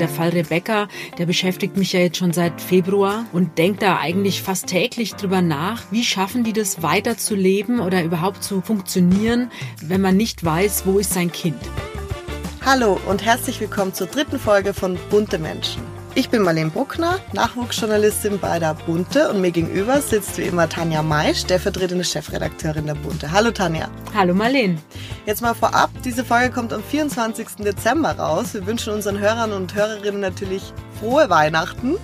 Der Fall Rebecca, der beschäftigt mich ja jetzt schon seit Februar und denkt da eigentlich fast täglich drüber nach, wie schaffen die das weiterzuleben oder überhaupt zu funktionieren, wenn man nicht weiß, wo ist sein Kind. Hallo und herzlich willkommen zur dritten Folge von Bunte Menschen. Ich bin Marlene Bruckner, Nachwuchsjournalistin bei der Bunte und mir gegenüber sitzt wie immer Tanja Maisch, stellvertretende Chefredakteurin der Bunte. Hallo Tanja. Hallo Marlene. Jetzt mal vorab, diese Folge kommt am 24. Dezember raus. Wir wünschen unseren Hörern und Hörerinnen natürlich frohe Weihnachten,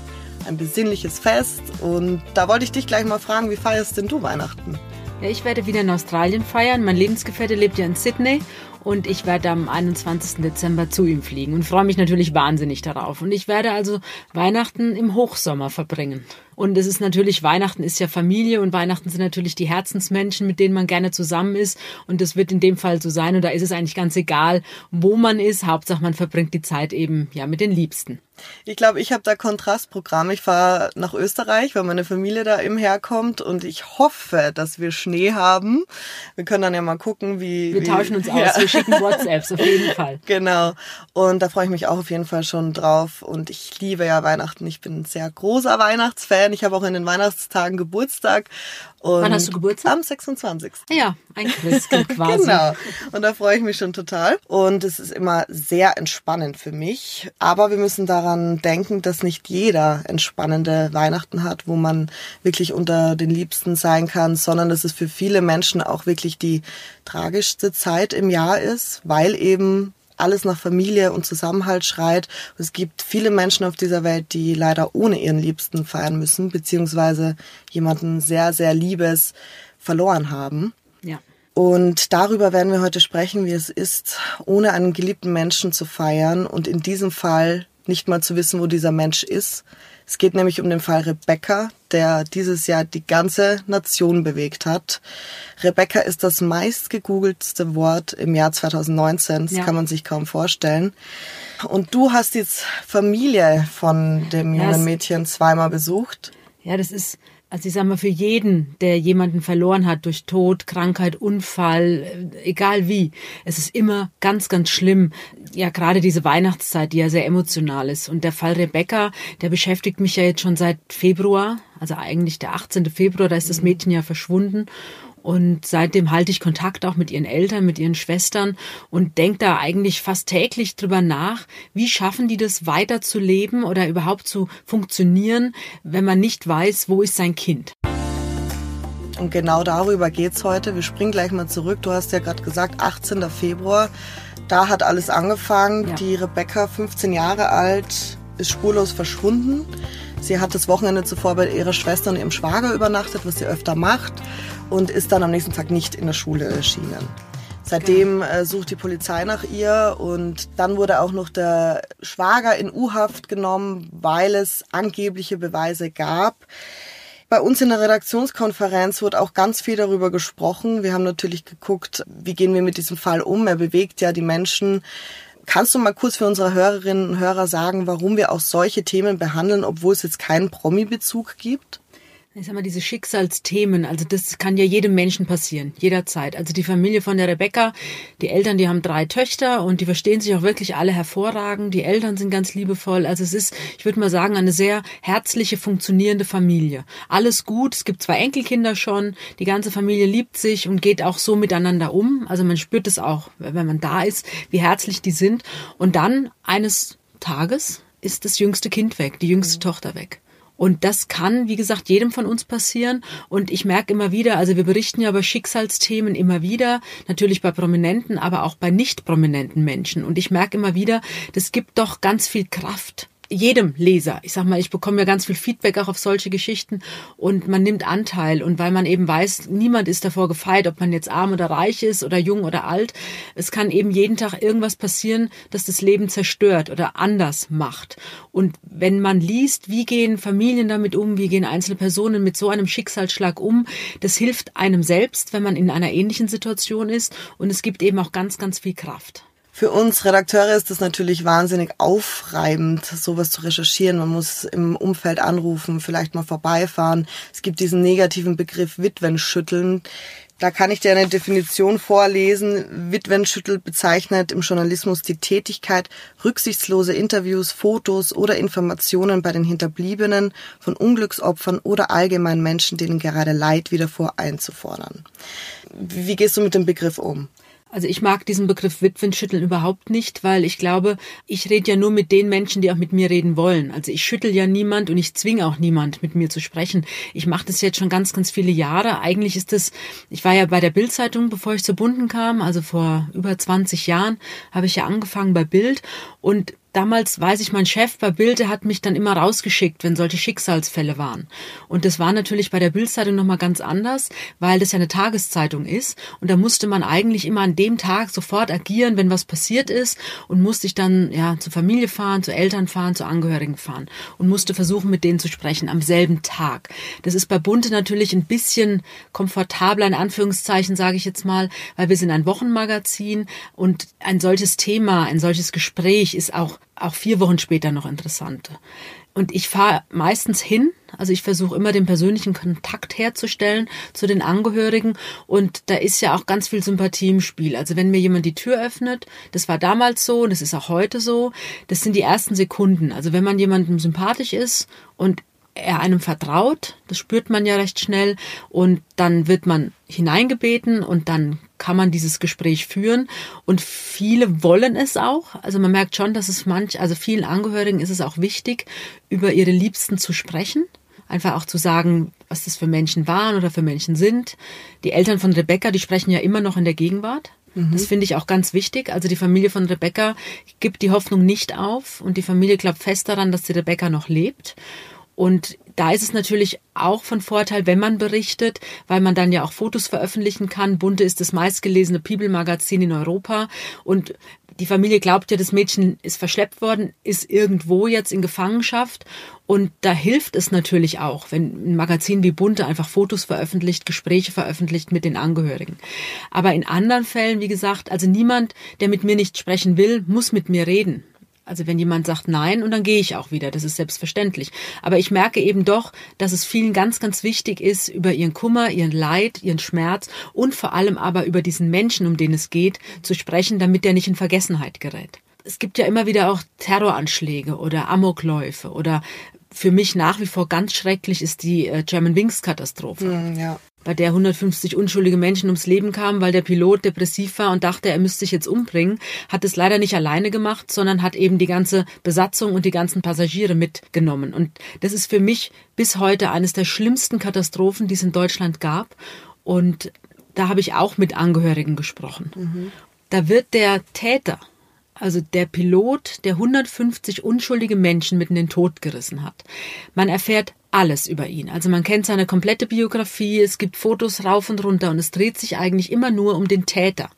ein besinnliches Fest und da wollte ich dich gleich mal fragen, wie feierst denn du Weihnachten? Ja, ich werde wieder in Australien feiern. Mein Lebensgefährte lebt ja in Sydney und ich werde am 21. Dezember zu ihm fliegen und freue mich natürlich wahnsinnig darauf. Und ich werde also Weihnachten im Hochsommer verbringen. Und es ist natürlich, Weihnachten ist ja Familie und Weihnachten sind natürlich die Herzensmenschen, mit denen man gerne zusammen ist. Und das wird in dem Fall so sein. Und da ist es eigentlich ganz egal, wo man ist. Hauptsache, man verbringt die Zeit eben ja mit den Liebsten. Ich glaube, ich habe da Kontrastprogramm. Ich fahre nach Österreich, weil meine Familie da eben herkommt und ich hoffe, dass wir Schnee haben. Wir können dann ja mal gucken, wie. Wir wie, tauschen uns aus, ja. wir schicken WhatsApps auf jeden Fall. Genau. Und da freue ich mich auch auf jeden Fall schon drauf. Und ich liebe ja Weihnachten. Ich bin ein sehr großer Weihnachtsfan. Fan. Ich habe auch in den Weihnachtstagen Geburtstag. Und Wann hast du Geburtstag? Am 26. Ja, ein Christkind quasi. genau. Und da freue ich mich schon total. Und es ist immer sehr entspannend für mich. Aber wir müssen daran denken, dass nicht jeder entspannende Weihnachten hat, wo man wirklich unter den Liebsten sein kann, sondern dass es für viele Menschen auch wirklich die tragischste Zeit im Jahr ist, weil eben alles nach Familie und Zusammenhalt schreit. Es gibt viele Menschen auf dieser Welt, die leider ohne ihren Liebsten feiern müssen, beziehungsweise jemanden sehr, sehr Liebes verloren haben. Ja. Und darüber werden wir heute sprechen, wie es ist, ohne einen geliebten Menschen zu feiern und in diesem Fall nicht mal zu wissen, wo dieser Mensch ist, es geht nämlich um den Fall Rebecca, der dieses Jahr die ganze Nation bewegt hat. Rebecca ist das meist gegoogeltste Wort im Jahr 2019. Das ja. kann man sich kaum vorstellen. Und du hast jetzt Familie von dem jungen Mädchen zweimal besucht. Ja, das ist also ich sage mal, für jeden, der jemanden verloren hat durch Tod, Krankheit, Unfall, äh, egal wie, es ist immer ganz, ganz schlimm. Ja, gerade diese Weihnachtszeit, die ja sehr emotional ist. Und der Fall Rebecca, der beschäftigt mich ja jetzt schon seit Februar, also eigentlich der 18. Februar, da ist das Mädchen ja verschwunden. Und seitdem halte ich Kontakt auch mit ihren Eltern, mit ihren Schwestern und denke da eigentlich fast täglich drüber nach, wie schaffen die das weiterzuleben oder überhaupt zu funktionieren, wenn man nicht weiß, wo ist sein Kind. Und genau darüber geht's heute. Wir springen gleich mal zurück. Du hast ja gerade gesagt, 18. Februar. Da hat alles angefangen. Ja. Die Rebecca, 15 Jahre alt, ist spurlos verschwunden. Sie hat das Wochenende zuvor bei ihrer Schwester und ihrem Schwager übernachtet, was sie öfter macht, und ist dann am nächsten Tag nicht in der Schule erschienen. Seitdem äh, sucht die Polizei nach ihr und dann wurde auch noch der Schwager in U-Haft genommen, weil es angebliche Beweise gab. Bei uns in der Redaktionskonferenz wurde auch ganz viel darüber gesprochen. Wir haben natürlich geguckt, wie gehen wir mit diesem Fall um. Er bewegt ja die Menschen Kannst du mal kurz für unsere Hörerinnen und Hörer sagen, warum wir auch solche Themen behandeln, obwohl es jetzt keinen Promi-Bezug gibt? Ich sag mal, diese Schicksalsthemen, also das kann ja jedem Menschen passieren, jederzeit. Also die Familie von der Rebecca, die Eltern, die haben drei Töchter und die verstehen sich auch wirklich alle hervorragend. Die Eltern sind ganz liebevoll. Also es ist, ich würde mal sagen, eine sehr herzliche, funktionierende Familie. Alles gut. Es gibt zwei Enkelkinder schon. Die ganze Familie liebt sich und geht auch so miteinander um. Also man spürt es auch, wenn man da ist, wie herzlich die sind. Und dann eines Tages ist das jüngste Kind weg, die jüngste mhm. Tochter weg. Und das kann, wie gesagt, jedem von uns passieren. Und ich merke immer wieder, also wir berichten ja über Schicksalsthemen immer wieder, natürlich bei prominenten, aber auch bei nicht prominenten Menschen. Und ich merke immer wieder, das gibt doch ganz viel Kraft jedem Leser. Ich sag mal, ich bekomme ja ganz viel Feedback auch auf solche Geschichten und man nimmt Anteil und weil man eben weiß, niemand ist davor gefeit, ob man jetzt arm oder reich ist oder jung oder alt. Es kann eben jeden Tag irgendwas passieren, das das Leben zerstört oder anders macht. Und wenn man liest, wie gehen Familien damit um, wie gehen einzelne Personen mit so einem Schicksalsschlag um, das hilft einem selbst, wenn man in einer ähnlichen Situation ist und es gibt eben auch ganz, ganz viel Kraft. Für uns Redakteure ist es natürlich wahnsinnig aufreibend, sowas zu recherchieren. Man muss im Umfeld anrufen, vielleicht mal vorbeifahren. Es gibt diesen negativen Begriff Witwenschütteln. Da kann ich dir eine Definition vorlesen. Witwenschüttel bezeichnet im Journalismus die Tätigkeit, rücksichtslose Interviews, Fotos oder Informationen bei den Hinterbliebenen von Unglücksopfern oder allgemein Menschen, denen gerade Leid widerfuhr, einzufordern. Wie gehst du mit dem Begriff um? Also ich mag diesen Begriff Witwenschütteln überhaupt nicht, weil ich glaube, ich rede ja nur mit den Menschen, die auch mit mir reden wollen. Also ich schüttel ja niemand und ich zwinge auch niemand, mit mir zu sprechen. Ich mache das jetzt schon ganz, ganz viele Jahre. Eigentlich ist das, ich war ja bei der Bildzeitung, bevor ich zur Bunden kam, also vor über 20 Jahren habe ich ja angefangen bei Bild und damals weiß ich, mein Chef bei Bild, hat mich dann immer rausgeschickt, wenn solche Schicksalsfälle waren. Und das war natürlich bei der Bildzeitung nochmal ganz anders, weil das ja eine Tageszeitung ist. Und da musste man eigentlich immer an dem Tag sofort agieren, wenn was passiert ist und musste ich dann ja zur Familie fahren, zu Eltern fahren, zu Angehörigen fahren und musste versuchen, mit denen zu sprechen am selben Tag. Das ist bei Bunte natürlich ein bisschen komfortabler, in Anführungszeichen sage ich jetzt mal, weil wir sind ein Wochenmagazin und ein solches Thema, ein solches Gespräch ist auch auch vier Wochen später noch interessant. Und ich fahre meistens hin, also ich versuche immer den persönlichen Kontakt herzustellen zu den Angehörigen und da ist ja auch ganz viel Sympathie im Spiel. Also wenn mir jemand die Tür öffnet, das war damals so und das ist auch heute so, das sind die ersten Sekunden. Also wenn man jemandem sympathisch ist und er einem vertraut, das spürt man ja recht schnell und dann wird man hineingebeten und dann kann man dieses Gespräch führen und viele wollen es auch. Also man merkt schon, dass es manch, also vielen Angehörigen ist es auch wichtig, über ihre Liebsten zu sprechen. Einfach auch zu sagen, was das für Menschen waren oder für Menschen sind. Die Eltern von Rebecca, die sprechen ja immer noch in der Gegenwart. Mhm. Das finde ich auch ganz wichtig. Also die Familie von Rebecca gibt die Hoffnung nicht auf und die Familie glaubt fest daran, dass die Rebecca noch lebt. Und da ist es natürlich auch von Vorteil, wenn man berichtet, weil man dann ja auch Fotos veröffentlichen kann. Bunte ist das meistgelesene People-Magazin in Europa und die Familie glaubt ja, das Mädchen ist verschleppt worden, ist irgendwo jetzt in Gefangenschaft. Und da hilft es natürlich auch, wenn ein Magazin wie Bunte einfach Fotos veröffentlicht, Gespräche veröffentlicht mit den Angehörigen. Aber in anderen Fällen, wie gesagt, also niemand, der mit mir nicht sprechen will, muss mit mir reden. Also wenn jemand sagt nein und dann gehe ich auch wieder, das ist selbstverständlich. Aber ich merke eben doch, dass es vielen ganz, ganz wichtig ist, über ihren Kummer, ihren Leid, ihren Schmerz und vor allem aber über diesen Menschen, um den es geht, zu sprechen, damit der nicht in Vergessenheit gerät. Es gibt ja immer wieder auch Terroranschläge oder Amokläufe oder für mich nach wie vor ganz schrecklich ist die äh, German Wings Katastrophe. Mm, ja bei der 150 unschuldige Menschen ums Leben kamen, weil der Pilot depressiv war und dachte, er müsste sich jetzt umbringen, hat es leider nicht alleine gemacht, sondern hat eben die ganze Besatzung und die ganzen Passagiere mitgenommen. Und das ist für mich bis heute eines der schlimmsten Katastrophen, die es in Deutschland gab. Und da habe ich auch mit Angehörigen gesprochen. Mhm. Da wird der Täter, also der Pilot, der 150 unschuldige Menschen mitten in den Tod gerissen hat. Man erfährt alles über ihn. Also man kennt seine komplette Biografie, es gibt Fotos rauf und runter und es dreht sich eigentlich immer nur um den Täter.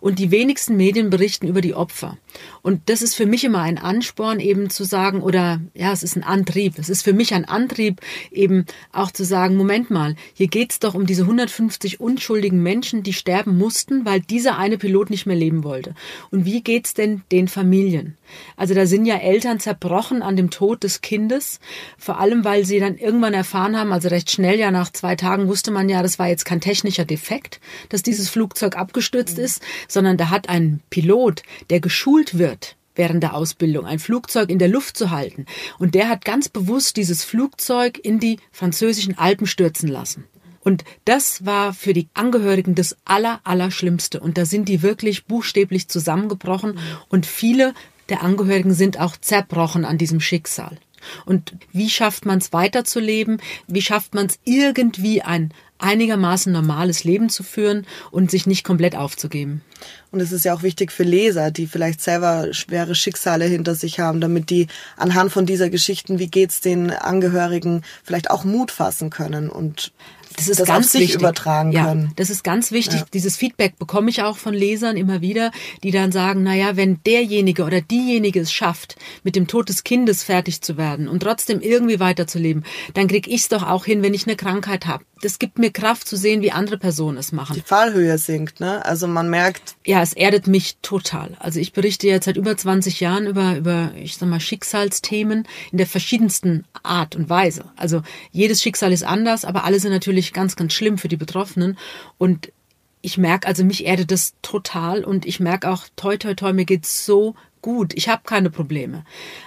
Und die wenigsten Medien berichten über die Opfer. Und das ist für mich immer ein Ansporn, eben zu sagen, oder ja, es ist ein Antrieb. Es ist für mich ein Antrieb, eben auch zu sagen, Moment mal, hier geht's doch um diese 150 unschuldigen Menschen, die sterben mussten, weil dieser eine Pilot nicht mehr leben wollte. Und wie geht's denn den Familien? Also da sind ja Eltern zerbrochen an dem Tod des Kindes, vor allem weil sie dann irgendwann erfahren haben, also recht schnell, ja nach zwei Tagen wusste man ja, das war jetzt kein technischer Defekt, dass dieses Flugzeug abgestürzt ist, sondern da hat ein Pilot, der geschult wird, während der Ausbildung, ein Flugzeug in der Luft zu halten. Und der hat ganz bewusst dieses Flugzeug in die französischen Alpen stürzen lassen. Und das war für die Angehörigen das Aller, Allerschlimmste. Und da sind die wirklich buchstäblich zusammengebrochen. Und viele der Angehörigen sind auch zerbrochen an diesem Schicksal. Und wie schafft man es weiterzuleben? Wie schafft man es irgendwie ein einigermaßen normales Leben zu führen und sich nicht komplett aufzugeben? Und es ist ja auch wichtig für Leser, die vielleicht selber schwere Schicksale hinter sich haben, damit die anhand von dieser Geschichten, wie geht's den Angehörigen, vielleicht auch Mut fassen können und das ist das ganz wichtig. übertragen ja, können. Das ist ganz wichtig. Ja. Dieses Feedback bekomme ich auch von Lesern immer wieder, die dann sagen, na ja, wenn derjenige oder diejenige es schafft, mit dem Tod des Kindes fertig zu werden und trotzdem irgendwie weiterzuleben, dann krieg ich es doch auch hin, wenn ich eine Krankheit habe. Das gibt mir Kraft zu sehen, wie andere Personen es machen. Die Fallhöhe sinkt, ne? Also man merkt. Ja, es erdet mich total. Also ich berichte jetzt seit über 20 Jahren über, über, ich sag mal, Schicksalsthemen in der verschiedensten Art und Weise. Also jedes Schicksal ist anders, aber alle sind natürlich ganz, ganz schlimm für die Betroffenen. Und ich merke, also mich erdet das total und ich merke auch, toi, toi, toi, mir geht's so gut, ich habe keine Probleme.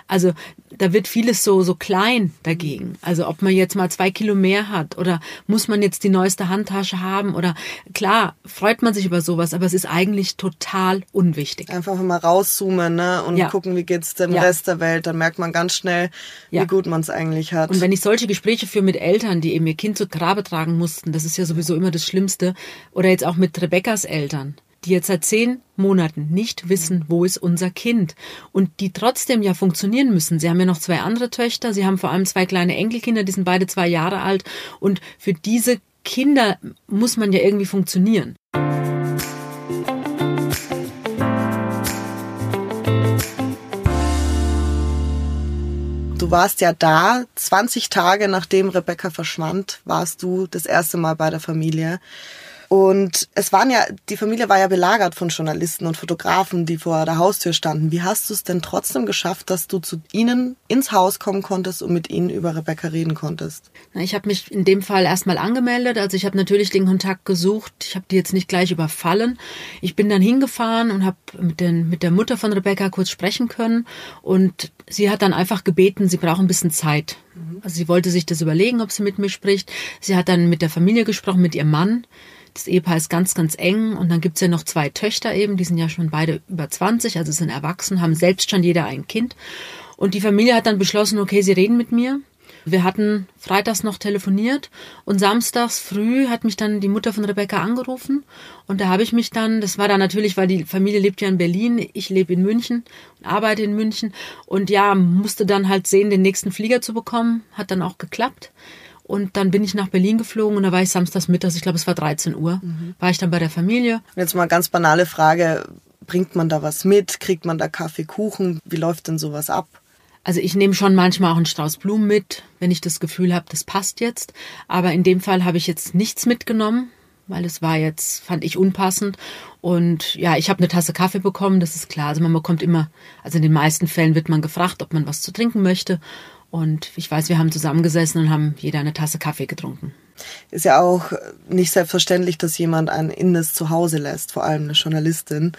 Also da wird vieles so so klein dagegen. Also ob man jetzt mal zwei Kilo mehr hat oder muss man jetzt die neueste Handtasche haben oder klar freut man sich über sowas, aber es ist eigentlich total unwichtig. Einfach mal rauszoomen ne? und ja. gucken, wie geht's dem ja. Rest der Welt. Dann merkt man ganz schnell, ja. wie gut man es eigentlich hat. Und wenn ich solche Gespräche führe mit Eltern, die eben ihr Kind zu Grabe tragen mussten, das ist ja sowieso immer das Schlimmste, oder jetzt auch mit Rebekkas Eltern die jetzt seit zehn Monaten nicht wissen, wo ist unser Kind und die trotzdem ja funktionieren müssen. Sie haben ja noch zwei andere Töchter, sie haben vor allem zwei kleine Enkelkinder, die sind beide zwei Jahre alt und für diese Kinder muss man ja irgendwie funktionieren. Du warst ja da, 20 Tage nachdem Rebecca verschwand, warst du das erste Mal bei der Familie. Und es waren ja, die Familie war ja belagert von Journalisten und Fotografen, die vor der Haustür standen. Wie hast du es denn trotzdem geschafft, dass du zu ihnen ins Haus kommen konntest und mit ihnen über Rebecca reden konntest? Ich habe mich in dem Fall erstmal angemeldet. Also ich habe natürlich den Kontakt gesucht. Ich habe die jetzt nicht gleich überfallen. Ich bin dann hingefahren und habe mit, den, mit der Mutter von Rebecca kurz sprechen können. Und sie hat dann einfach gebeten, sie braucht ein bisschen Zeit. Also sie wollte sich das überlegen, ob sie mit mir spricht. Sie hat dann mit der Familie gesprochen, mit ihrem Mann. Das Ehepaar ist ganz, ganz eng und dann gibt's ja noch zwei Töchter eben, die sind ja schon beide über 20, also sind erwachsen, haben selbst schon jeder ein Kind. Und die Familie hat dann beschlossen, okay, sie reden mit mir. Wir hatten freitags noch telefoniert und samstags früh hat mich dann die Mutter von Rebecca angerufen und da habe ich mich dann, das war dann natürlich, weil die Familie lebt ja in Berlin, ich lebe in München und arbeite in München und ja, musste dann halt sehen, den nächsten Flieger zu bekommen, hat dann auch geklappt. Und dann bin ich nach Berlin geflogen und da war ich samstags mittags, ich glaube es war 13 Uhr, mhm. war ich dann bei der Familie. Jetzt mal ganz banale Frage, bringt man da was mit? Kriegt man da Kaffee, Kuchen? Wie läuft denn sowas ab? Also ich nehme schon manchmal auch einen Strauß Blumen mit, wenn ich das Gefühl habe, das passt jetzt. Aber in dem Fall habe ich jetzt nichts mitgenommen, weil es war jetzt, fand ich unpassend. Und ja, ich habe eine Tasse Kaffee bekommen, das ist klar. Also man bekommt immer, also in den meisten Fällen wird man gefragt, ob man was zu trinken möchte. Und ich weiß, wir haben zusammengesessen und haben jeder eine Tasse Kaffee getrunken. Ist ja auch nicht selbstverständlich, dass jemand ein Innes zu Hause lässt, vor allem eine Journalistin.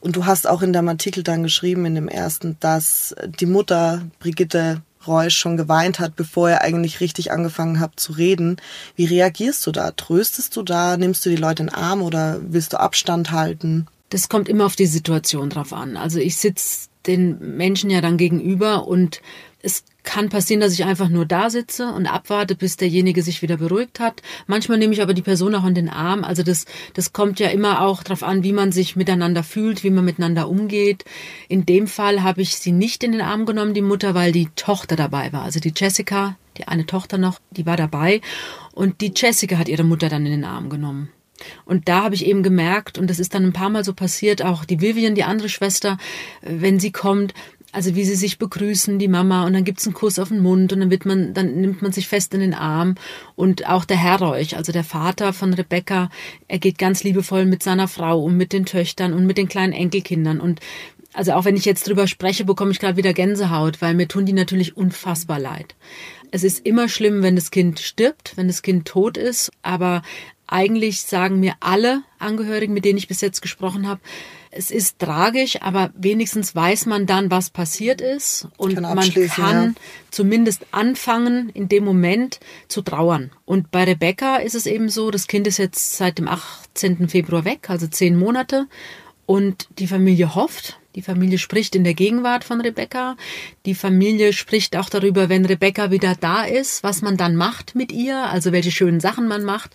Und du hast auch in deinem Artikel dann geschrieben, in dem ersten, dass die Mutter Brigitte Reusch schon geweint hat, bevor er eigentlich richtig angefangen hat zu reden. Wie reagierst du da? Tröstest du da? Nimmst du die Leute in den Arm oder willst du Abstand halten? Das kommt immer auf die Situation drauf an. Also ich sitze den Menschen ja dann gegenüber und es kann passieren, dass ich einfach nur da sitze und abwarte, bis derjenige sich wieder beruhigt hat. Manchmal nehme ich aber die Person auch in den Arm. Also das, das kommt ja immer auch darauf an, wie man sich miteinander fühlt, wie man miteinander umgeht. In dem Fall habe ich sie nicht in den Arm genommen, die Mutter, weil die Tochter dabei war. Also die Jessica, die eine Tochter noch, die war dabei. Und die Jessica hat ihre Mutter dann in den Arm genommen. Und da habe ich eben gemerkt, und das ist dann ein paar Mal so passiert, auch die Vivian, die andere Schwester, wenn sie kommt, also wie sie sich begrüßen, die Mama, und dann gibt's einen Kuss auf den Mund und dann wird man, dann nimmt man sich fest in den Arm. Und auch der Herr Reuch, also der Vater von Rebecca, er geht ganz liebevoll mit seiner Frau und mit den Töchtern und mit den kleinen Enkelkindern. Und also auch wenn ich jetzt drüber spreche, bekomme ich gerade wieder Gänsehaut, weil mir tun die natürlich unfassbar leid. Es ist immer schlimm, wenn das Kind stirbt, wenn das Kind tot ist, aber eigentlich sagen mir alle Angehörigen, mit denen ich bis jetzt gesprochen habe, es ist tragisch, aber wenigstens weiß man dann, was passiert ist und kann man kann ja. zumindest anfangen, in dem Moment zu trauern. Und bei Rebecca ist es eben so, das Kind ist jetzt seit dem 18. Februar weg, also zehn Monate und die Familie hofft, die Familie spricht in der Gegenwart von Rebecca. Die Familie spricht auch darüber, wenn Rebecca wieder da ist, was man dann macht mit ihr, also welche schönen Sachen man macht.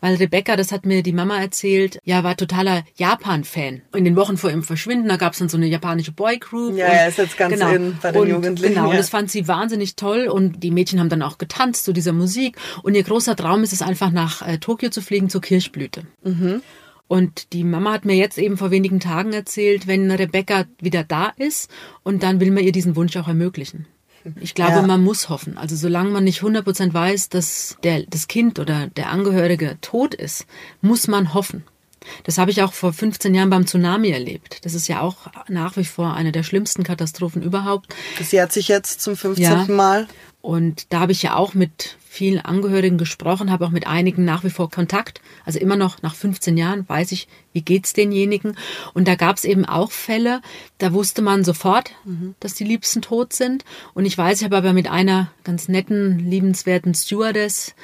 Weil Rebecca, das hat mir die Mama erzählt, ja, war totaler Japan-Fan. In den Wochen vor ihrem Verschwinden, da gab es dann so eine japanische Boygroup. Ja, ja, ist jetzt ganz genau, in bei den und, Jugendlichen. Genau, ja. und das fand sie wahnsinnig toll und die Mädchen haben dann auch getanzt zu dieser Musik. Und ihr großer Traum ist es einfach nach äh, Tokio zu fliegen zur Kirchblüte. Mhm. Und die Mama hat mir jetzt eben vor wenigen Tagen erzählt, wenn Rebecca wieder da ist und dann will man ihr diesen Wunsch auch ermöglichen. Ich glaube, ja. man muss hoffen. Also solange man nicht 100% weiß, dass der, das Kind oder der Angehörige tot ist, muss man hoffen. Das habe ich auch vor 15 Jahren beim Tsunami erlebt. Das ist ja auch nach wie vor eine der schlimmsten Katastrophen überhaupt. Das jährt sich jetzt zum 15. Ja. Mal. Und da habe ich ja auch mit vielen Angehörigen gesprochen, habe auch mit einigen nach wie vor Kontakt. Also immer noch nach 15 Jahren weiß ich, wie geht's denjenigen. Und da gab es eben auch Fälle, da wusste man sofort, mhm. dass die Liebsten tot sind. Und ich weiß, ich habe aber mit einer ganz netten, liebenswerten Stewardess,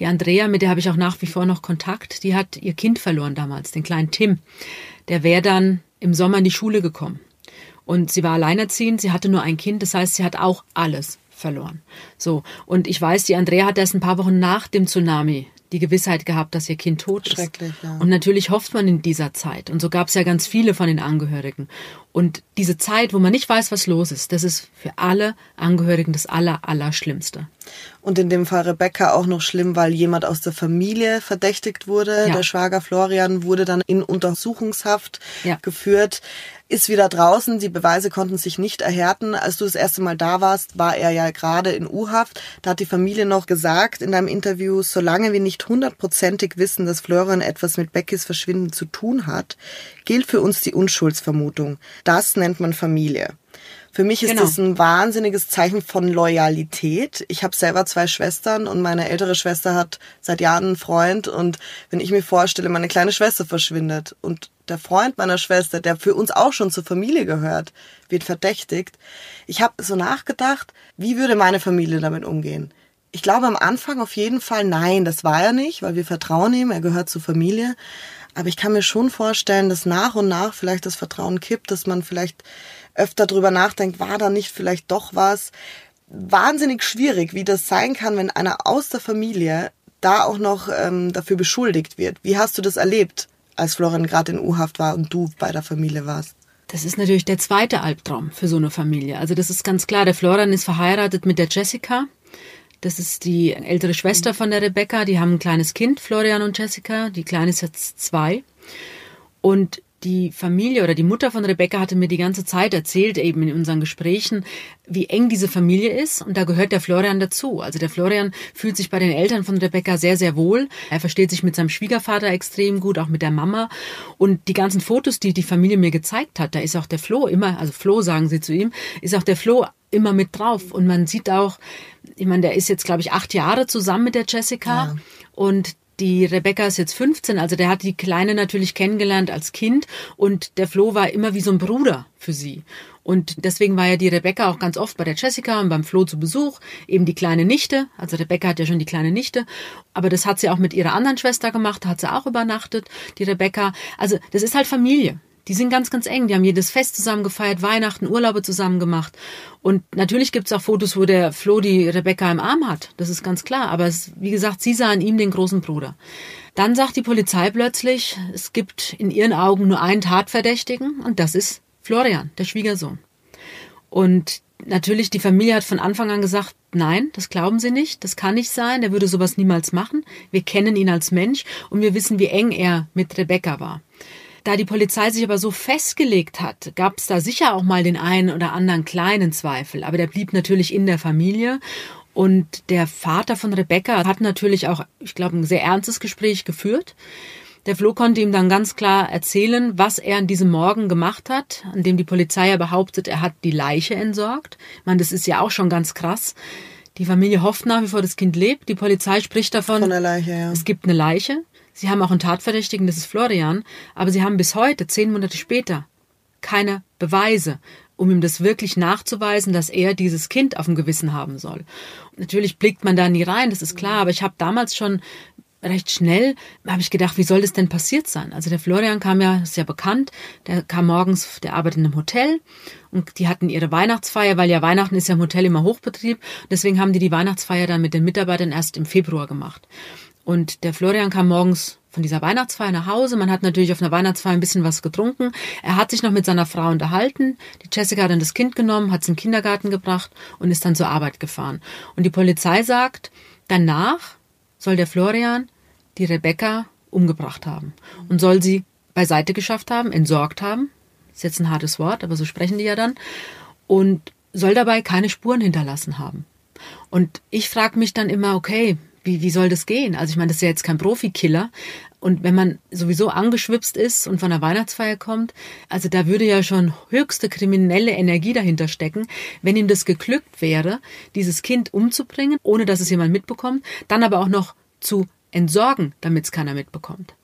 die Andrea, mit der habe ich auch nach wie vor noch Kontakt, die hat ihr Kind verloren damals, den kleinen Tim. Der wäre dann im Sommer in die Schule gekommen. Und sie war alleinerziehend, sie hatte nur ein Kind, das heißt, sie hat auch alles verloren. So. Und ich weiß, die Andrea hat erst ein paar Wochen nach dem Tsunami die Gewissheit gehabt, dass ihr Kind tot ist. Schrecklich, ja. Und natürlich hofft man in dieser Zeit. Und so gab es ja ganz viele von den Angehörigen. Und diese Zeit, wo man nicht weiß, was los ist, das ist für alle Angehörigen das Aller, Allerschlimmste. Und in dem Fall Rebecca auch noch schlimm, weil jemand aus der Familie verdächtigt wurde. Ja. Der Schwager Florian wurde dann in Untersuchungshaft ja. geführt ist wieder draußen. Die Beweise konnten sich nicht erhärten. Als du das erste Mal da warst, war er ja gerade in U-Haft. Da hat die Familie noch gesagt in deinem Interview, solange wir nicht hundertprozentig wissen, dass Florian etwas mit Beckys Verschwinden zu tun hat, gilt für uns die Unschuldsvermutung. Das nennt man Familie. Für mich ist genau. das ein wahnsinniges Zeichen von Loyalität. Ich habe selber zwei Schwestern und meine ältere Schwester hat seit Jahren einen Freund. Und wenn ich mir vorstelle, meine kleine Schwester verschwindet und der Freund meiner Schwester, der für uns auch schon zur Familie gehört, wird verdächtigt. Ich habe so nachgedacht, wie würde meine Familie damit umgehen? Ich glaube am Anfang auf jeden Fall nein, das war er nicht, weil wir vertrauen ihm, er gehört zur Familie. Aber ich kann mir schon vorstellen, dass nach und nach vielleicht das Vertrauen kippt, dass man vielleicht öfter drüber nachdenkt, war da nicht vielleicht doch was? Wahnsinnig schwierig, wie das sein kann, wenn einer aus der Familie da auch noch ähm, dafür beschuldigt wird. Wie hast du das erlebt, als Florian gerade in U-Haft war und du bei der Familie warst? Das ist natürlich der zweite Albtraum für so eine Familie. Also das ist ganz klar, der Florian ist verheiratet mit der Jessica. Das ist die ältere Schwester von der Rebecca. Die haben ein kleines Kind, Florian und Jessica. Die Kleine ist jetzt zwei. Und die Familie oder die Mutter von Rebecca hatte mir die ganze Zeit erzählt, eben in unseren Gesprächen, wie eng diese Familie ist. Und da gehört der Florian dazu. Also der Florian fühlt sich bei den Eltern von Rebecca sehr, sehr wohl. Er versteht sich mit seinem Schwiegervater extrem gut, auch mit der Mama. Und die ganzen Fotos, die die Familie mir gezeigt hat, da ist auch der Flo immer, also Flo sagen sie zu ihm, ist auch der Flo immer mit drauf. Und man sieht auch, ich meine, der ist jetzt, glaube ich, acht Jahre zusammen mit der Jessica. Ja. Und die Rebecca ist jetzt 15, also der hat die Kleine natürlich kennengelernt als Kind und der Flo war immer wie so ein Bruder für sie. Und deswegen war ja die Rebecca auch ganz oft bei der Jessica und beim Flo zu Besuch, eben die kleine Nichte. Also Rebecca hat ja schon die kleine Nichte, aber das hat sie auch mit ihrer anderen Schwester gemacht, hat sie auch übernachtet, die Rebecca. Also das ist halt Familie. Die sind ganz, ganz eng. Die haben jedes Fest zusammen gefeiert, Weihnachten, Urlaube zusammen gemacht. Und natürlich gibt's auch Fotos, wo der Flo die Rebecca im Arm hat. Das ist ganz klar. Aber es, wie gesagt, sie sah in ihm den großen Bruder. Dann sagt die Polizei plötzlich, es gibt in ihren Augen nur einen Tatverdächtigen und das ist Florian, der Schwiegersohn. Und natürlich, die Familie hat von Anfang an gesagt, nein, das glauben sie nicht, das kann nicht sein, der würde sowas niemals machen. Wir kennen ihn als Mensch und wir wissen, wie eng er mit Rebecca war. Da die Polizei sich aber so festgelegt hat, gab es da sicher auch mal den einen oder anderen kleinen Zweifel, aber der blieb natürlich in der Familie. Und der Vater von Rebecca hat natürlich auch, ich glaube, ein sehr ernstes Gespräch geführt. Der Flo konnte ihm dann ganz klar erzählen, was er an diesem Morgen gemacht hat, an dem die Polizei ja behauptet, er hat die Leiche entsorgt. Ich meine, das ist ja auch schon ganz krass. Die Familie hofft nach wie vor, das Kind lebt. Die Polizei spricht davon, Von der Leiche, ja. es gibt eine Leiche. Sie haben auch einen Tatverdächtigen, das ist Florian, aber sie haben bis heute, zehn Monate später, keine Beweise, um ihm das wirklich nachzuweisen, dass er dieses Kind auf dem Gewissen haben soll. Natürlich blickt man da nie rein, das ist klar, aber ich habe damals schon recht schnell habe ich gedacht, wie soll das denn passiert sein? Also der Florian kam ja, ist ja bekannt, der kam morgens, der arbeitet in einem Hotel und die hatten ihre Weihnachtsfeier, weil ja Weihnachten ist ja im Hotel immer Hochbetrieb. Deswegen haben die die Weihnachtsfeier dann mit den Mitarbeitern erst im Februar gemacht. Und der Florian kam morgens von dieser Weihnachtsfeier nach Hause. Man hat natürlich auf einer Weihnachtsfeier ein bisschen was getrunken. Er hat sich noch mit seiner Frau unterhalten. Die Jessica hat dann das Kind genommen, hat es in den Kindergarten gebracht und ist dann zur Arbeit gefahren. Und die Polizei sagt, danach soll der Florian die Rebecca umgebracht haben und soll sie beiseite geschafft haben, entsorgt haben. Ist jetzt ein hartes Wort, aber so sprechen die ja dann. Und soll dabei keine Spuren hinterlassen haben. Und ich frage mich dann immer, okay, wie, wie soll das gehen? Also ich meine, das ist ja jetzt kein Profikiller, Und wenn man sowieso angeschwipst ist und von der Weihnachtsfeier kommt, also da würde ja schon höchste kriminelle Energie dahinter stecken, wenn ihm das geglückt wäre, dieses Kind umzubringen, ohne dass es jemand mitbekommt, dann aber auch noch zu entsorgen, damit es keiner mitbekommt.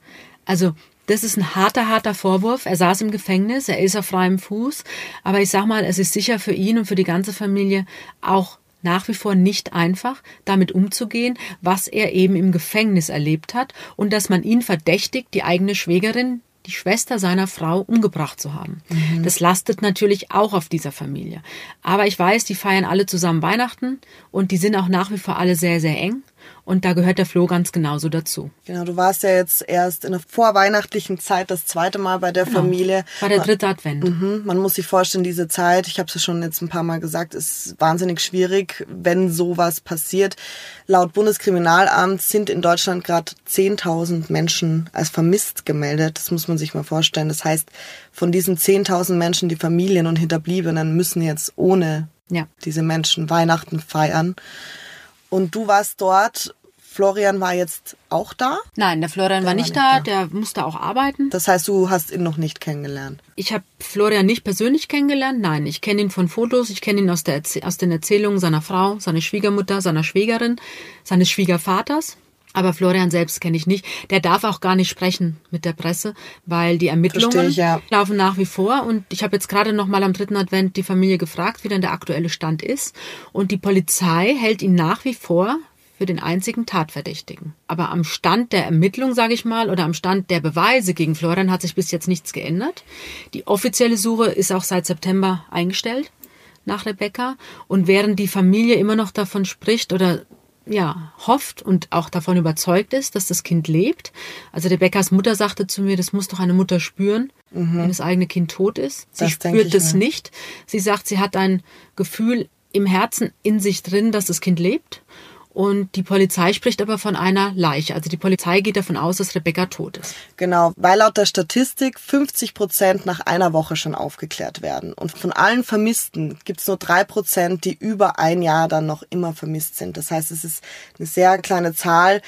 Also das ist ein harter, harter Vorwurf. Er saß im Gefängnis, er ist auf freiem Fuß, aber ich sag mal, es ist sicher für ihn und für die ganze Familie auch nach wie vor nicht einfach, damit umzugehen, was er eben im Gefängnis erlebt hat und dass man ihn verdächtigt, die eigene Schwägerin, die Schwester seiner Frau umgebracht zu haben. Mhm. Das lastet natürlich auch auf dieser Familie. Aber ich weiß, die feiern alle zusammen Weihnachten und die sind auch nach wie vor alle sehr, sehr eng. Und da gehört der Flo ganz genauso dazu. Genau, du warst ja jetzt erst in der vorweihnachtlichen Zeit das zweite Mal bei der genau. Familie. War der dritte Advent. Mhm, man muss sich vorstellen, diese Zeit, ich habe es ja schon jetzt ein paar Mal gesagt, ist wahnsinnig schwierig, wenn sowas passiert. Laut Bundeskriminalamt sind in Deutschland gerade 10.000 Menschen als vermisst gemeldet. Das muss man sich mal vorstellen. Das heißt, von diesen 10.000 Menschen, die Familien und Hinterbliebenen müssen jetzt ohne ja. diese Menschen Weihnachten feiern. Und du warst dort. Florian war jetzt auch da? Nein, der Florian der war, nicht, war nicht da, da, der musste auch arbeiten. Das heißt, du hast ihn noch nicht kennengelernt? Ich habe Florian nicht persönlich kennengelernt, nein. Ich kenne ihn von Fotos, ich kenne ihn aus, aus den Erzählungen seiner Frau, seiner Schwiegermutter, seiner Schwägerin, seines Schwiegervaters. Aber Florian selbst kenne ich nicht. Der darf auch gar nicht sprechen mit der Presse, weil die Ermittlungen ich, ja. laufen nach wie vor. Und ich habe jetzt gerade noch mal am dritten Advent die Familie gefragt, wie denn der aktuelle Stand ist. Und die Polizei hält ihn nach wie vor für den einzigen Tatverdächtigen. Aber am Stand der Ermittlung, sage ich mal, oder am Stand der Beweise gegen Florian hat sich bis jetzt nichts geändert. Die offizielle Suche ist auch seit September eingestellt nach Rebecca. Und während die Familie immer noch davon spricht oder ja, hofft und auch davon überzeugt ist, dass das Kind lebt. Also Rebekkas Mutter sagte zu mir, das muss doch eine Mutter spüren, mhm. wenn das eigene Kind tot ist. Sie das spürt es nicht. Sie sagt, sie hat ein Gefühl im Herzen in sich drin, dass das Kind lebt. Und die Polizei spricht aber von einer Leiche. Also die Polizei geht davon aus, dass Rebecca tot ist. Genau, weil laut der Statistik 50 Prozent nach einer Woche schon aufgeklärt werden. Und von allen Vermissten gibt es nur drei Prozent, die über ein Jahr dann noch immer vermisst sind. Das heißt, es ist eine sehr kleine Zahl,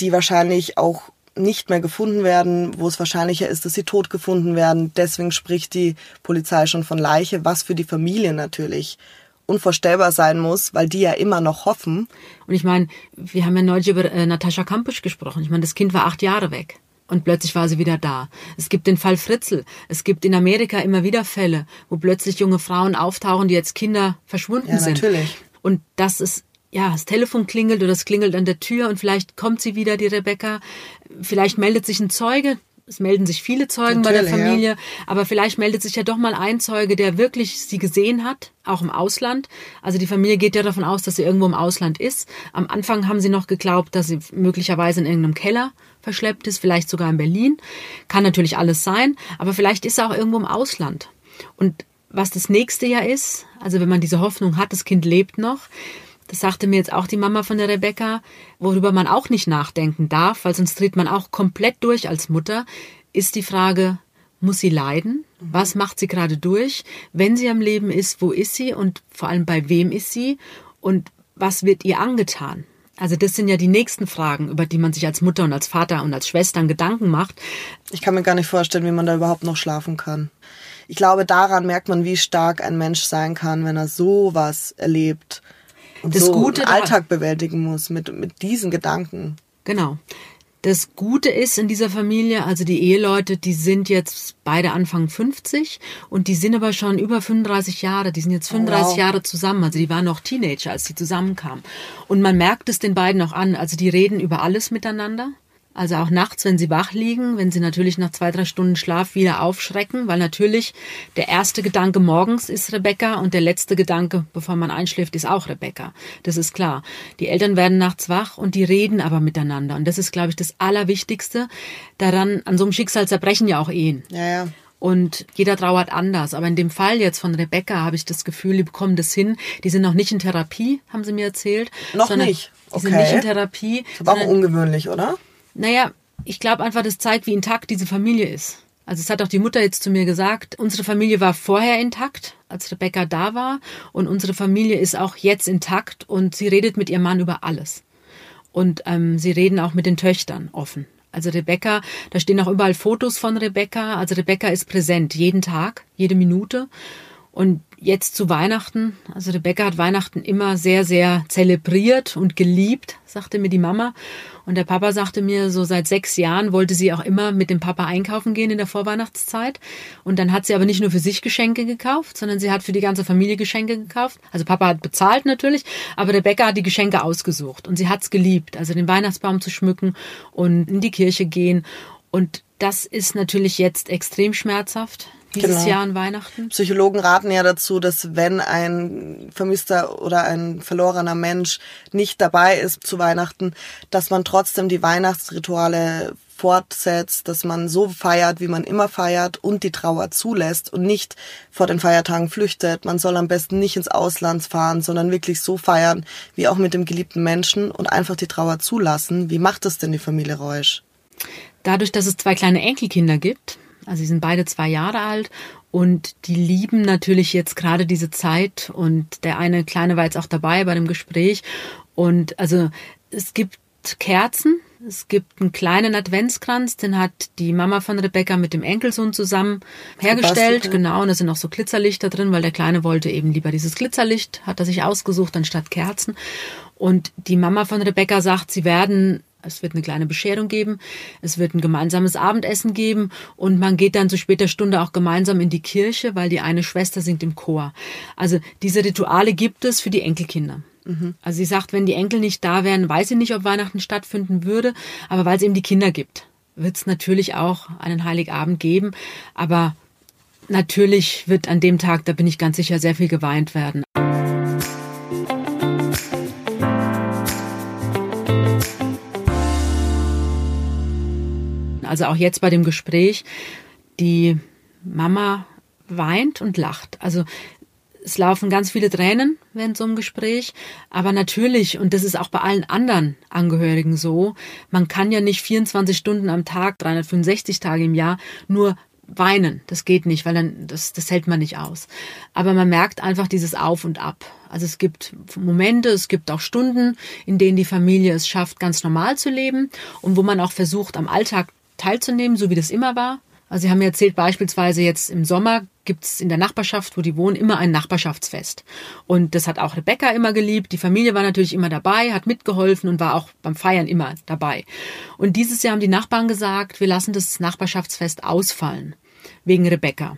die wahrscheinlich auch nicht mehr gefunden werden, wo es wahrscheinlicher ist, dass sie tot gefunden werden. Deswegen spricht die Polizei schon von Leiche, was für die Familie natürlich unvorstellbar sein muss, weil die ja immer noch hoffen. Und ich meine, wir haben ja neulich über äh, Natascha Kampusch gesprochen. Ich meine, das Kind war acht Jahre weg. Und plötzlich war sie wieder da. Es gibt den Fall Fritzl. Es gibt in Amerika immer wieder Fälle, wo plötzlich junge Frauen auftauchen, die jetzt Kinder verschwunden ja, sind. Natürlich. Und das ist ja, das Telefon klingelt oder es klingelt an der Tür und vielleicht kommt sie wieder, die Rebecca. Vielleicht meldet sich ein Zeuge, es melden sich viele Zeugen Natürlich, bei der Familie, ja. aber vielleicht meldet sich ja doch mal ein Zeuge, der wirklich sie gesehen hat, auch im Ausland. Also die Familie geht ja davon aus, dass sie irgendwo im Ausland ist. Am Anfang haben sie noch geglaubt, dass sie möglicherweise in irgendeinem Keller verschleppt ist, vielleicht sogar in Berlin. Kann natürlich alles sein, aber vielleicht ist er auch irgendwo im Ausland. Und was das nächste ja ist, also wenn man diese Hoffnung hat, das Kind lebt noch, das sagte mir jetzt auch die Mama von der Rebecca, worüber man auch nicht nachdenken darf, weil sonst dreht man auch komplett durch als Mutter, ist die Frage, muss sie leiden? Was macht sie gerade durch? Wenn sie am Leben ist, wo ist sie und vor allem bei wem ist sie? Und was wird ihr angetan? Also das sind ja die nächsten Fragen, über die man sich als Mutter und als Vater und als Schwestern Gedanken macht. Ich kann mir gar nicht vorstellen, wie man da überhaupt noch schlafen kann. Ich glaube, daran merkt man, wie stark ein Mensch sein kann, wenn er sowas erlebt das so Gute Alltag bewältigen muss mit, mit diesen Gedanken. Genau. Das Gute ist in dieser Familie, also die Eheleute, die sind jetzt beide Anfang 50 und die sind aber schon über 35 Jahre. Die sind jetzt 35 wow. Jahre zusammen. Also die waren noch Teenager, als sie zusammenkamen. Und man merkt es den beiden auch an. Also die reden über alles miteinander. Also auch nachts, wenn sie wach liegen, wenn sie natürlich nach zwei, drei Stunden Schlaf wieder aufschrecken, weil natürlich der erste Gedanke morgens ist Rebecca und der letzte Gedanke, bevor man einschläft, ist auch Rebecca. Das ist klar. Die Eltern werden nachts wach und die reden aber miteinander. Und das ist, glaube ich, das Allerwichtigste daran. An so einem Schicksal zerbrechen ja auch Ehen. Ja, ja. Und jeder trauert anders. Aber in dem Fall jetzt von Rebecca habe ich das Gefühl, die bekommen das hin. Die sind noch nicht in Therapie, haben sie mir erzählt. Noch nicht. Okay. Die sind nicht in Therapie. Das ist auch ungewöhnlich, oder? Naja, ich glaube einfach, das zeigt, wie intakt diese Familie ist. Also es hat auch die Mutter jetzt zu mir gesagt, unsere Familie war vorher intakt, als Rebecca da war und unsere Familie ist auch jetzt intakt und sie redet mit ihrem Mann über alles. Und ähm, sie reden auch mit den Töchtern offen. Also Rebecca, da stehen auch überall Fotos von Rebecca. Also Rebecca ist präsent jeden Tag, jede Minute. Und jetzt zu Weihnachten, also Rebecca hat Weihnachten immer sehr, sehr zelebriert und geliebt, sagte mir die Mama. Und der Papa sagte mir, so seit sechs Jahren wollte sie auch immer mit dem Papa einkaufen gehen in der Vorweihnachtszeit. Und dann hat sie aber nicht nur für sich Geschenke gekauft, sondern sie hat für die ganze Familie Geschenke gekauft. Also Papa hat bezahlt natürlich, aber Rebecca hat die Geschenke ausgesucht. Und sie hat's geliebt, also den Weihnachtsbaum zu schmücken und in die Kirche gehen. Und das ist natürlich jetzt extrem schmerzhaft dieses genau. Jahr an Weihnachten? Psychologen raten ja dazu, dass wenn ein vermisster oder ein verlorener Mensch nicht dabei ist zu Weihnachten, dass man trotzdem die Weihnachtsrituale fortsetzt, dass man so feiert, wie man immer feiert und die Trauer zulässt und nicht vor den Feiertagen flüchtet. Man soll am besten nicht ins Ausland fahren, sondern wirklich so feiern, wie auch mit dem geliebten Menschen und einfach die Trauer zulassen. Wie macht das denn die Familie Reusch? Dadurch, dass es zwei kleine Enkelkinder gibt, also sie sind beide zwei Jahre alt und die lieben natürlich jetzt gerade diese Zeit und der eine Kleine war jetzt auch dabei bei dem Gespräch und also es gibt Kerzen, es gibt einen kleinen Adventskranz, den hat die Mama von Rebecca mit dem Enkelsohn zusammen hergestellt. Genau, und da sind auch so Glitzerlichter drin, weil der Kleine wollte eben lieber dieses Glitzerlicht, hat er sich ausgesucht, anstatt Kerzen. Und die Mama von Rebecca sagt, sie werden es wird eine kleine Bescherung geben, es wird ein gemeinsames Abendessen geben und man geht dann zu später Stunde auch gemeinsam in die Kirche, weil die eine Schwester singt im Chor. Also diese Rituale gibt es für die Enkelkinder. Mhm. Also sie sagt, wenn die Enkel nicht da wären, weiß sie nicht, ob Weihnachten stattfinden würde, aber weil es eben die Kinder gibt, wird es natürlich auch einen Heiligabend geben, aber natürlich wird an dem Tag, da bin ich ganz sicher, sehr viel geweint werden. Also auch jetzt bei dem Gespräch, die Mama weint und lacht. Also es laufen ganz viele Tränen während so einem Gespräch, aber natürlich, und das ist auch bei allen anderen Angehörigen so, man kann ja nicht 24 Stunden am Tag, 365 Tage im Jahr nur weinen. Das geht nicht, weil dann, das, das hält man nicht aus. Aber man merkt einfach dieses Auf und Ab. Also es gibt Momente, es gibt auch Stunden, in denen die Familie es schafft, ganz normal zu leben und wo man auch versucht, am Alltag teilzunehmen, so wie das immer war. Also Sie haben mir erzählt, beispielsweise jetzt im Sommer gibt es in der Nachbarschaft, wo die wohnen, immer ein Nachbarschaftsfest. Und das hat auch Rebecca immer geliebt. Die Familie war natürlich immer dabei, hat mitgeholfen und war auch beim Feiern immer dabei. Und dieses Jahr haben die Nachbarn gesagt, wir lassen das Nachbarschaftsfest ausfallen. Wegen Rebecca.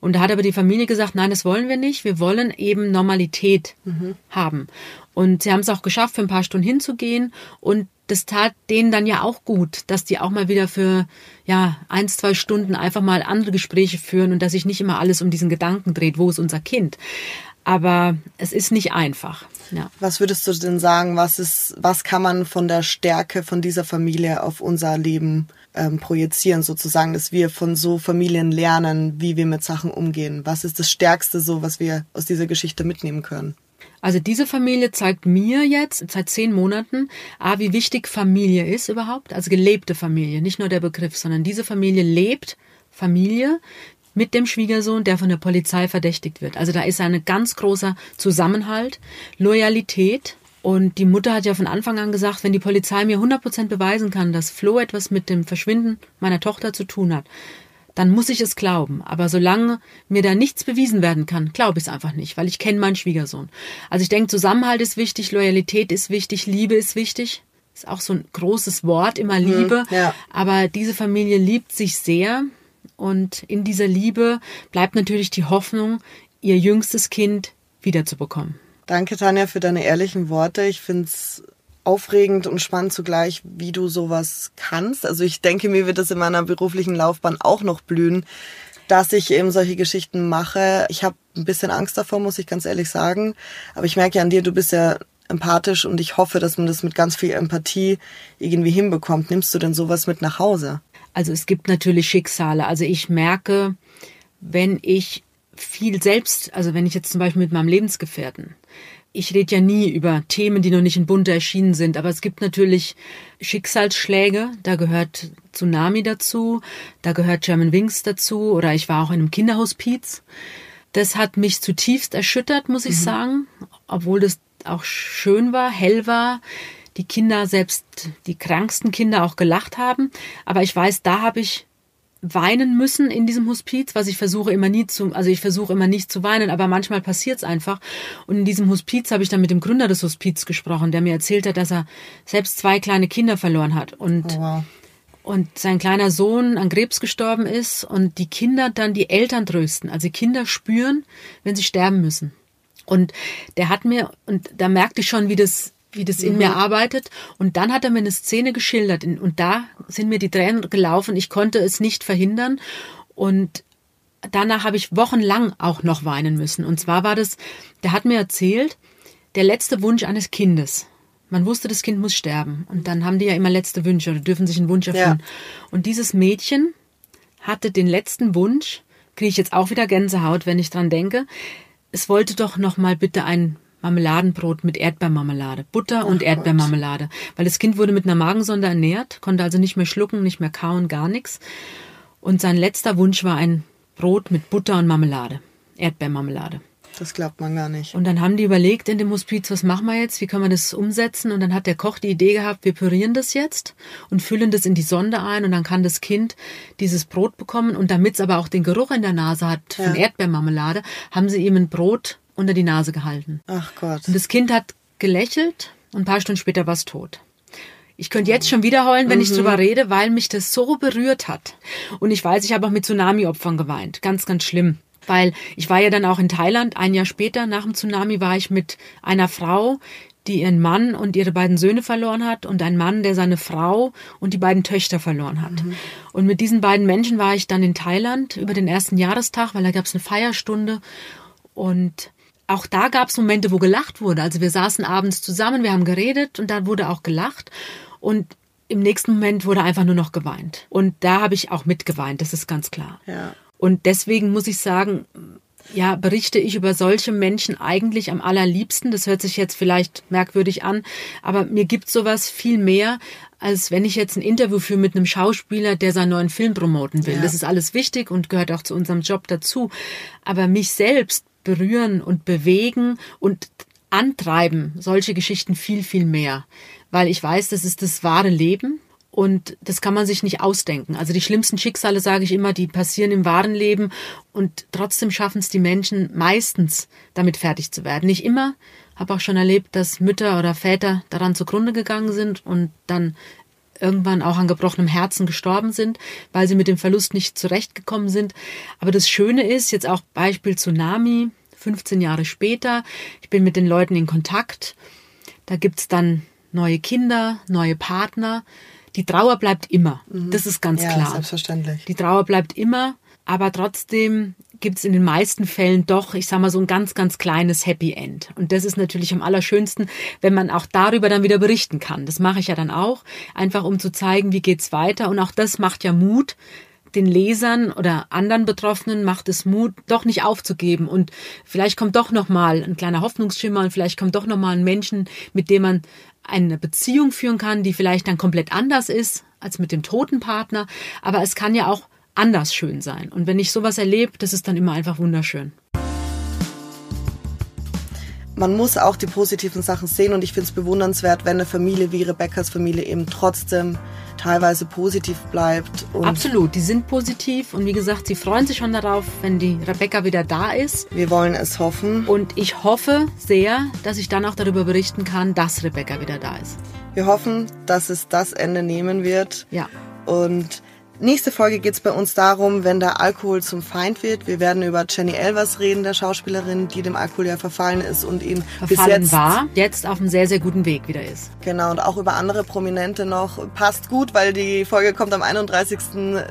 Und da hat aber die Familie gesagt, nein, das wollen wir nicht. Wir wollen eben Normalität mhm. haben. Und sie haben es auch geschafft, für ein paar Stunden hinzugehen. Und das tat denen dann ja auch gut, dass die auch mal wieder für ja eins, zwei Stunden einfach mal andere Gespräche führen und dass sich nicht immer alles um diesen Gedanken dreht, wo ist unser Kind. Aber es ist nicht einfach. Ja. Was würdest du denn sagen, was ist, was kann man von der Stärke von dieser Familie auf unser Leben ähm, projizieren, sozusagen, dass wir von so Familien lernen, wie wir mit Sachen umgehen? Was ist das Stärkste so, was wir aus dieser Geschichte mitnehmen können? Also diese Familie zeigt mir jetzt seit zehn Monaten, A, wie wichtig Familie ist überhaupt, also gelebte Familie, nicht nur der Begriff, sondern diese Familie lebt Familie mit dem Schwiegersohn, der von der Polizei verdächtigt wird. Also da ist ein ganz großer Zusammenhalt, Loyalität. Und die Mutter hat ja von Anfang an gesagt, wenn die Polizei mir 100% beweisen kann, dass Flo etwas mit dem Verschwinden meiner Tochter zu tun hat, dann muss ich es glauben. Aber solange mir da nichts bewiesen werden kann, glaube ich es einfach nicht, weil ich kenne meinen Schwiegersohn. Also ich denke, Zusammenhalt ist wichtig, Loyalität ist wichtig, Liebe ist wichtig. Ist auch so ein großes Wort, immer mhm, Liebe. Hm, ja. Aber diese Familie liebt sich sehr. Und in dieser Liebe bleibt natürlich die Hoffnung, ihr jüngstes Kind wiederzubekommen. Danke, Tanja, für deine ehrlichen Worte. Ich finde es aufregend und spannend zugleich, wie du sowas kannst. Also ich denke, mir wird das in meiner beruflichen Laufbahn auch noch blühen, dass ich eben solche Geschichten mache. Ich habe ein bisschen Angst davor, muss ich ganz ehrlich sagen. Aber ich merke ja an dir, du bist ja empathisch und ich hoffe, dass man das mit ganz viel Empathie irgendwie hinbekommt. Nimmst du denn sowas mit nach Hause? Also es gibt natürlich Schicksale. Also ich merke, wenn ich viel selbst, also wenn ich jetzt zum Beispiel mit meinem Lebensgefährten, ich rede ja nie über Themen, die noch nicht in Bunte erschienen sind, aber es gibt natürlich Schicksalsschläge, da gehört Tsunami dazu, da gehört German Wings dazu oder ich war auch in einem Kinderhospiz. Das hat mich zutiefst erschüttert, muss ich mhm. sagen, obwohl das auch schön war, hell war. die Kinder, selbst die kranksten Kinder auch gelacht haben. Aber ich weiß, da habe ich weinen müssen in diesem Hospiz, was ich versuche immer nie zu, also ich versuche immer nicht zu weinen, aber manchmal passiert es einfach. Und in diesem Hospiz habe ich dann mit dem Gründer des Hospiz gesprochen, der mir erzählt hat, dass er selbst zwei kleine Kinder verloren hat und oh wow. und sein kleiner Sohn an Krebs gestorben ist und die Kinder dann die Eltern trösten, also Kinder spüren, wenn sie sterben müssen. Und der hat mir und da merkte ich schon, wie das wie das in mhm. mir arbeitet. Und dann hat er mir eine Szene geschildert und da sind mir die Tränen gelaufen. Ich konnte es nicht verhindern und danach habe ich wochenlang auch noch weinen müssen. Und zwar war das, der hat mir erzählt, der letzte Wunsch eines Kindes. Man wusste, das Kind muss sterben. Und dann haben die ja immer letzte Wünsche oder dürfen sich einen Wunsch erfüllen. Ja. Und dieses Mädchen hatte den letzten Wunsch, kriege ich jetzt auch wieder Gänsehaut, wenn ich dran denke. Es wollte doch noch mal bitte ein Marmeladenbrot mit Erdbeermarmelade, Butter und Erdbeermarmelade, weil das Kind wurde mit einer Magensonde ernährt, konnte also nicht mehr schlucken, nicht mehr kauen, gar nichts. Und sein letzter Wunsch war ein Brot mit Butter und Marmelade, Erdbeermarmelade. Das glaubt man gar nicht. Und dann haben die überlegt in dem Hospiz, was machen wir jetzt, wie können wir das umsetzen? Und dann hat der Koch die Idee gehabt, wir pürieren das jetzt und füllen das in die Sonde ein und dann kann das Kind dieses Brot bekommen. Und damit es aber auch den Geruch in der Nase hat von ja. Erdbeermarmelade, haben sie ihm ein Brot unter die Nase gehalten. Ach Gott. Und das Kind hat gelächelt und ein paar Stunden später war es tot. Ich könnte jetzt schon wieder heulen, wenn mhm. ich drüber rede, weil mich das so berührt hat. Und ich weiß, ich habe auch mit Tsunami-Opfern geweint. Ganz, ganz schlimm. Weil ich war ja dann auch in Thailand. Ein Jahr später, nach dem Tsunami, war ich mit einer Frau, die ihren Mann und ihre beiden Söhne verloren hat und ein Mann, der seine Frau und die beiden Töchter verloren hat. Mhm. Und mit diesen beiden Menschen war ich dann in Thailand über den ersten Jahrestag, weil da gab es eine Feierstunde und auch da gab es Momente, wo gelacht wurde. Also wir saßen abends zusammen, wir haben geredet und da wurde auch gelacht. Und im nächsten Moment wurde einfach nur noch geweint. Und da habe ich auch mitgeweint, das ist ganz klar. Ja. Und deswegen muss ich sagen, ja, berichte ich über solche Menschen eigentlich am allerliebsten. Das hört sich jetzt vielleicht merkwürdig an, aber mir gibt sowas viel mehr, als wenn ich jetzt ein Interview führe mit einem Schauspieler, der seinen neuen Film promoten will. Ja. Das ist alles wichtig und gehört auch zu unserem Job dazu. Aber mich selbst berühren und bewegen und antreiben solche Geschichten viel, viel mehr. Weil ich weiß, das ist das wahre Leben und das kann man sich nicht ausdenken. Also die schlimmsten Schicksale, sage ich immer, die passieren im wahren Leben und trotzdem schaffen es die Menschen meistens damit fertig zu werden. Nicht immer, habe auch schon erlebt, dass Mütter oder Väter daran zugrunde gegangen sind und dann irgendwann auch an gebrochenem Herzen gestorben sind, weil sie mit dem Verlust nicht zurechtgekommen sind. Aber das Schöne ist, jetzt auch Beispiel Tsunami, 15 Jahre später, ich bin mit den Leuten in Kontakt, da gibt's dann neue Kinder, neue Partner. Die Trauer bleibt immer. Mhm. Das ist ganz ja, klar. Selbstverständlich. Die Trauer bleibt immer, aber trotzdem gibt es in den meisten Fällen doch, ich sag mal, so ein ganz, ganz kleines Happy End. Und das ist natürlich am allerschönsten, wenn man auch darüber dann wieder berichten kann. Das mache ich ja dann auch, einfach um zu zeigen, wie geht's weiter. Und auch das macht ja Mut, den Lesern oder anderen Betroffenen macht es Mut, doch nicht aufzugeben und vielleicht kommt doch noch mal ein kleiner Hoffnungsschimmer und vielleicht kommt doch noch mal ein Menschen, mit dem man eine Beziehung führen kann, die vielleicht dann komplett anders ist als mit dem toten Partner, aber es kann ja auch anders schön sein. Und wenn ich sowas erlebe, das ist dann immer einfach wunderschön. Man muss auch die positiven Sachen sehen und ich finde es bewundernswert, wenn eine Familie wie Rebecca's Familie eben trotzdem teilweise positiv bleibt. Absolut, die sind positiv und wie gesagt, sie freuen sich schon darauf, wenn die Rebecca wieder da ist. Wir wollen es hoffen. Und ich hoffe sehr, dass ich dann auch darüber berichten kann, dass Rebecca wieder da ist. Wir hoffen, dass es das Ende nehmen wird. Ja. Und Nächste Folge geht es bei uns darum, wenn der Alkohol zum Feind wird. Wir werden über Jenny Elvers reden, der Schauspielerin, die dem Alkohol ja verfallen ist und ihn verfallen bis jetzt war, jetzt auf einem sehr, sehr guten Weg wieder ist. Genau, und auch über andere Prominente noch. Passt gut, weil die Folge kommt am 31.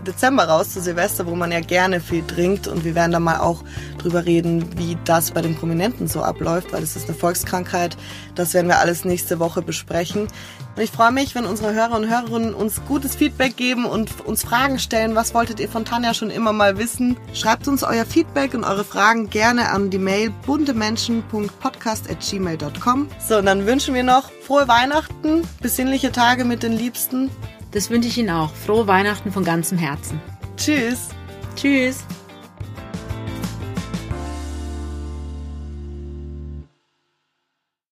Dezember raus zu Silvester, wo man ja gerne viel trinkt. Und wir werden da mal auch drüber reden, wie das bei den Prominenten so abläuft, weil es ist eine Volkskrankheit. Das werden wir alles nächste Woche besprechen. Und ich freue mich, wenn unsere Hörer und Hörerinnen uns gutes Feedback geben und uns Fragen stellen. Was wolltet ihr von Tanja schon immer mal wissen? Schreibt uns euer Feedback und eure Fragen gerne an die Mail buntemenschen.podcast.gmail.com. So, und dann wünschen wir noch frohe Weihnachten, besinnliche Tage mit den Liebsten. Das wünsche ich Ihnen auch. Frohe Weihnachten von ganzem Herzen. Tschüss. Tschüss.